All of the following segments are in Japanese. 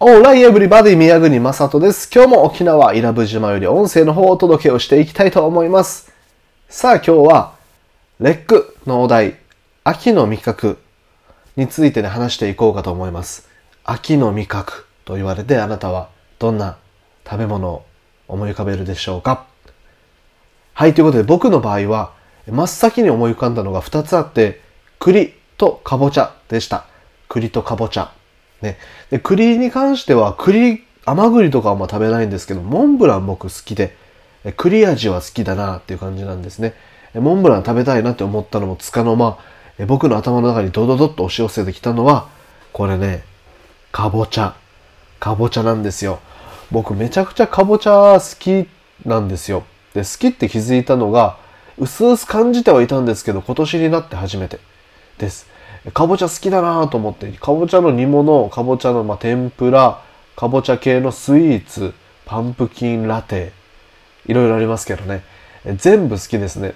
オーライエブリバディ宮国正人です。今日も沖縄伊良部島より音声の方をお届けをしていきたいと思います。さあ今日は、レックのお題、秋の味覚についてね話していこうかと思います。秋の味覚と言われてあなたはどんな食べ物を思い浮かべるでしょうかはい、ということで僕の場合は、真っ先に思い浮かんだのが2つあって、栗とかぼちゃでした。栗とかぼちゃ。ね。で、栗に関しては、栗、甘栗とかはあ食べないんですけど、モンブラン僕好きで、栗味は好きだなっていう感じなんですね。モンブラン食べたいなって思ったのもつかの間、僕の頭の中にドドドッと押し寄せてきたのは、これね、かぼちゃ。かぼちゃなんですよ。僕めちゃくちゃかぼちゃ好きなんですよ。で、好きって気づいたのが、うすうす感じてはいたんですけど、今年になって初めてです。かぼちゃ好きだなと思って、かぼちゃの煮物、かぼちゃのまあ天ぷら、かぼちゃ系のスイーツ、パンプキンラテ、いろいろありますけどね。全部好きですね。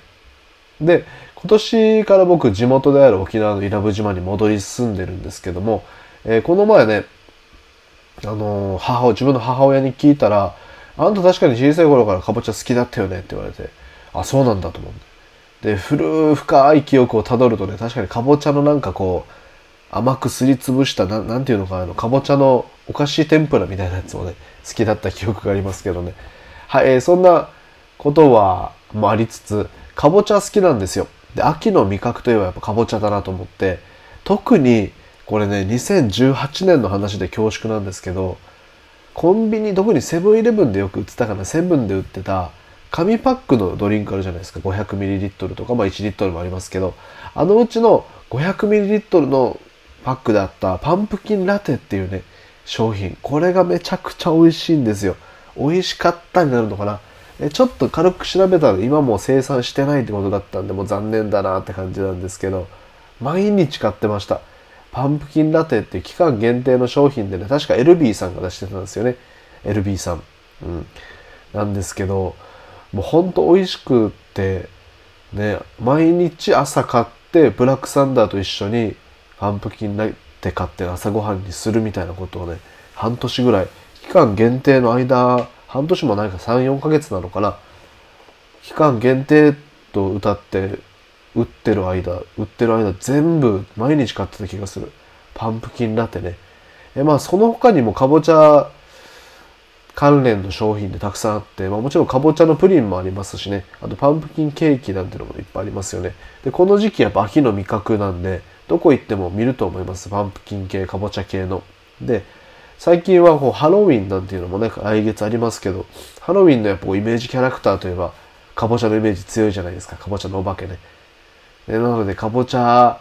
で、今年から僕地元である沖縄の伊良部島に戻り住んでるんですけども、えーこの前ね、あのー母親、自分の母親に聞いたら、あんた確かに小さい頃からかぼちゃ好きだったよねって言われて、あ、そうなんだと思って。で、古深い記憶をたどるとね、確かにかぼちゃのなんかこう、甘くすりつぶした、ななんていうのか、あの、かぼちゃのお菓子天ぷらみたいなやつをね、好きだった記憶がありますけどね。はい、えーそんなことは、もありつつ、かぼちゃ好きなんですよ。で、秋の味覚といえばやっぱかぼちゃだなと思って、特に、これね、2018年の話で恐縮なんですけど、コンビニ、特にセブンイレブンでよく売ってたかな、セブンで売ってた、紙パックのドリンクあるじゃないですか。500ml とか、まあ1リットルもありますけど、あのうちの 500ml のパックであったパンプキンラテっていうね、商品。これがめちゃくちゃ美味しいんですよ。美味しかったになるのかな。ちょっと軽く調べたら今もう生産してないってことだったんで、もう残念だなって感じなんですけど、毎日買ってました。パンプキンラテっていう期間限定の商品でね、確か LB さんが出してたんですよね。LB さん。うん。なんですけど、もうほんと美味しくって、ね、毎日朝買って、ブラックサンダーと一緒にパンプキンラテ買って朝ごはんにするみたいなことをね、半年ぐらい、期間限定の間、半年もないか3、4ヶ月なのかな。期間限定と歌って、売ってる間、売ってる間全部毎日買ってた気がする。パンプキンラテね。え、まあその他にもかぼちゃ関連の商品でたくさんあって、まあもちろんかぼちゃのプリンもありますしね。あとパンプキンケーキなんていうのもいっぱいありますよね。で、この時期やっぱ秋の味覚なんで、どこ行っても見ると思います。パンプキン系、かぼちゃ系の。で、最近はこうハロウィンなんていうのもね、来月ありますけど、ハロウィンのやっぱイメージキャラクターといえば、かぼちゃのイメージ強いじゃないですか。かぼちゃのお化けね。でなので、かぼちゃ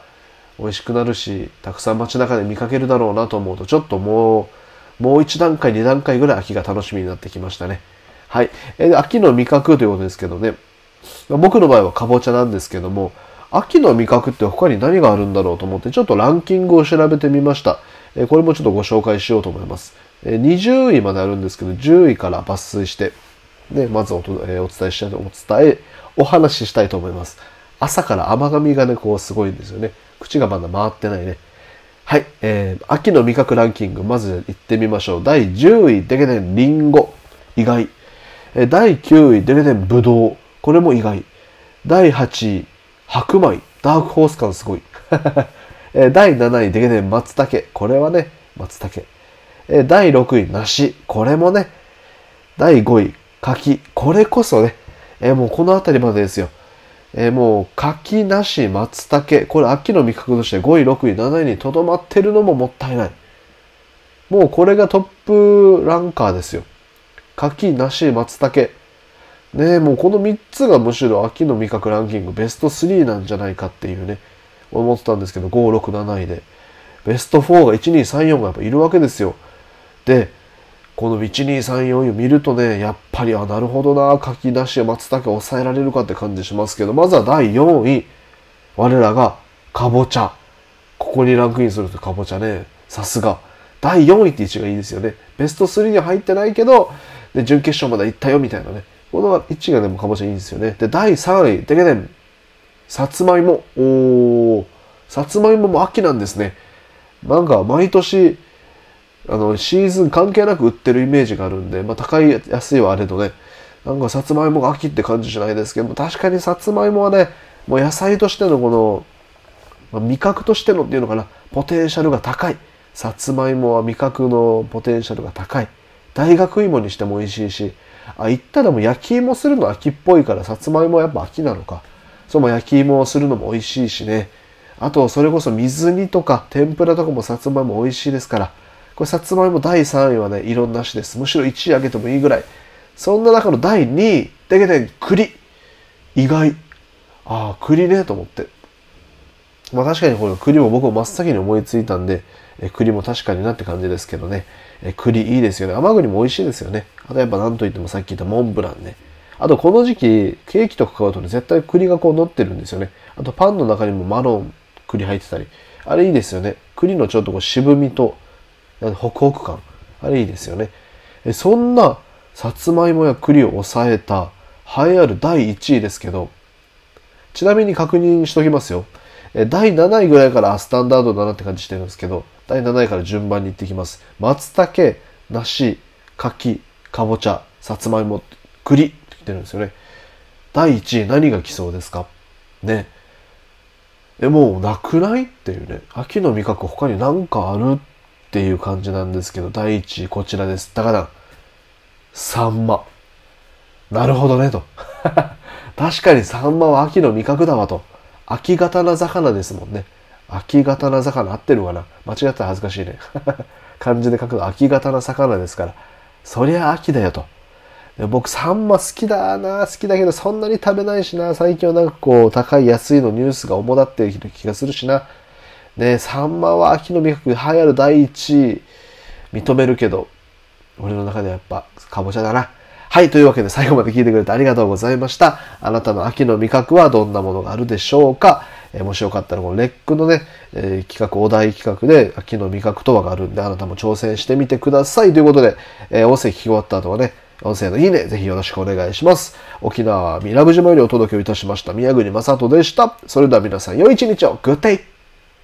美味しくなるし、たくさん街中で見かけるだろうなと思うと、ちょっともう、もう一段階、二段階ぐらい秋が楽しみになってきましたね。はい。え秋の味覚ということですけどね。僕の場合はかぼちゃなんですけども、秋の味覚って他に何があるんだろうと思って、ちょっとランキングを調べてみました。えこれもちょっとご紹介しようと思います。え20位まであるんですけど、10位から抜粋して、ね、まずおと、えお伝えしたいと、お伝え、お話ししたいと思います。朝から甘噛みがね、こうすごいんですよね。口がまだ回ってないね。はい、えー、秋の味覚ランキング、まず行ってみましょう。第10位、デケデン、リンゴ。意外。えー第9位、デケデン、ブドウ。これも意外。第8位、白米。ダークホース感すごい。えー第7位、デケデン、松茸。これはね、松茸。えー第6位、梨。これもね、第5位、柿。これこそね、えーもうこの辺りまでですよ。えーもう、柿なし、松茸。これ秋の味覚として5位、6位、7位にとどまってるのももったいない。もうこれがトップランカーですよ。柿、梨、松茸。ねえ、もうこの3つがむしろ秋の味覚ランキングベスト3なんじゃないかっていうね、思ってたんですけど、5、6、7位で。ベスト4が1、2、3、4がやっぱいるわけですよ。で、この1、2、3、4を見るとね、やっぱり、あ、なるほどな、柿なしや松茸抑えられるかって感じしますけど、まずは第4位。我らが、かぼちゃ。ここにランクインするとかぼちゃね、さすが。第4位って位置がいいですよね。ベスト3には入ってないけど、で、準決勝まで行ったよみたいなね。この位置がでもかぼちゃいいんですよね。で、第3位、でけでん。さつまいも。おー。さつまいもも秋なんですね。なんか毎年、あの、シーズン関係なく売ってるイメージがあるんで、まあ、高い、安いはあれどね、なんかさつまいもが秋って感じじゃないですけども、確かにさつまいもはね、もう野菜としてのこの、まあ、味覚としてのっていうのかな、ポテンシャルが高い。さつまいもは味覚のポテンシャルが高い。大学芋にしても美味しいし、あ、言ったらもう焼き芋するの秋っぽいから、さつまいもはやっぱ秋なのか。そう、も焼き芋をするのも美味しいしね。あと、それこそ水煮とか天ぷらとかもさつまいも美味しいですから。これさつまいも第3位はね、色なしです。むしろ1位あげてもいいぐらい。そんな中の第2位、だけで栗。意外。ああ、栗ね、と思って。まあ確かにこの栗も僕も真っ先に思いついたんで、え栗も確かになって感じですけどね。え栗いいですよね。甘栗も美味しいですよね。あとやっぱ何と言ってもさっき言ったモンブランね。あとこの時期、ケーキとか買うとね、絶対栗がこう乗ってるんですよね。あとパンの中にもマロン、栗入ってたり。あれいいですよね。栗のちょっとこう渋みと、ホクホク感。あれいいですよね。そんな、さつまいもや栗を抑えた、栄えある第1位ですけど、ちなみに確認しときますよ。第7位ぐらいからスタンダードだなって感じしてるんですけど、第7位から順番にいってきます。松茸、梨、柿、かぼちゃ、さつまいも、栗って言ってるんですよね。第1位何が来そうですか？ね。え、もうなくない？っていうね。秋の味覚他に何かある？っっていう感じなんですけど、第1位こちらです。だから、サンマ。なるほどね、と。確かにサンマは秋の味覚だわと。秋型な魚ですもんね。秋型な魚合ってるかな？間違ったら恥ずかしいね。漢字で書くと秋型な魚ですから。そりゃ秋だよと。で僕、サンマ好きだな、好きだけど、そんなに食べないしな、最近はなんかこう、高い安いのニュースが主だっている気がするしな。ねサンマは秋の味覚、栄えある第一位、認めるけど、俺の中ではやっぱ、かぼちゃだな。はい。というわけで最後まで聞いてくれてありがとうございました。あなたの秋の味覚はどんなものがあるでしょうか？え、もしよかったらこのレックのね、えー、企画、お題企画で秋の味覚とはがあるんで、あなたも挑戦してみてください。ということで、えー、音声聞き終わった後はね、音声のいいね、ぜひよろしくお願いします。沖縄ミラブ島よりお届けをいたしました。宮国正人でした。それでは皆さん、良い一日を。グッデイ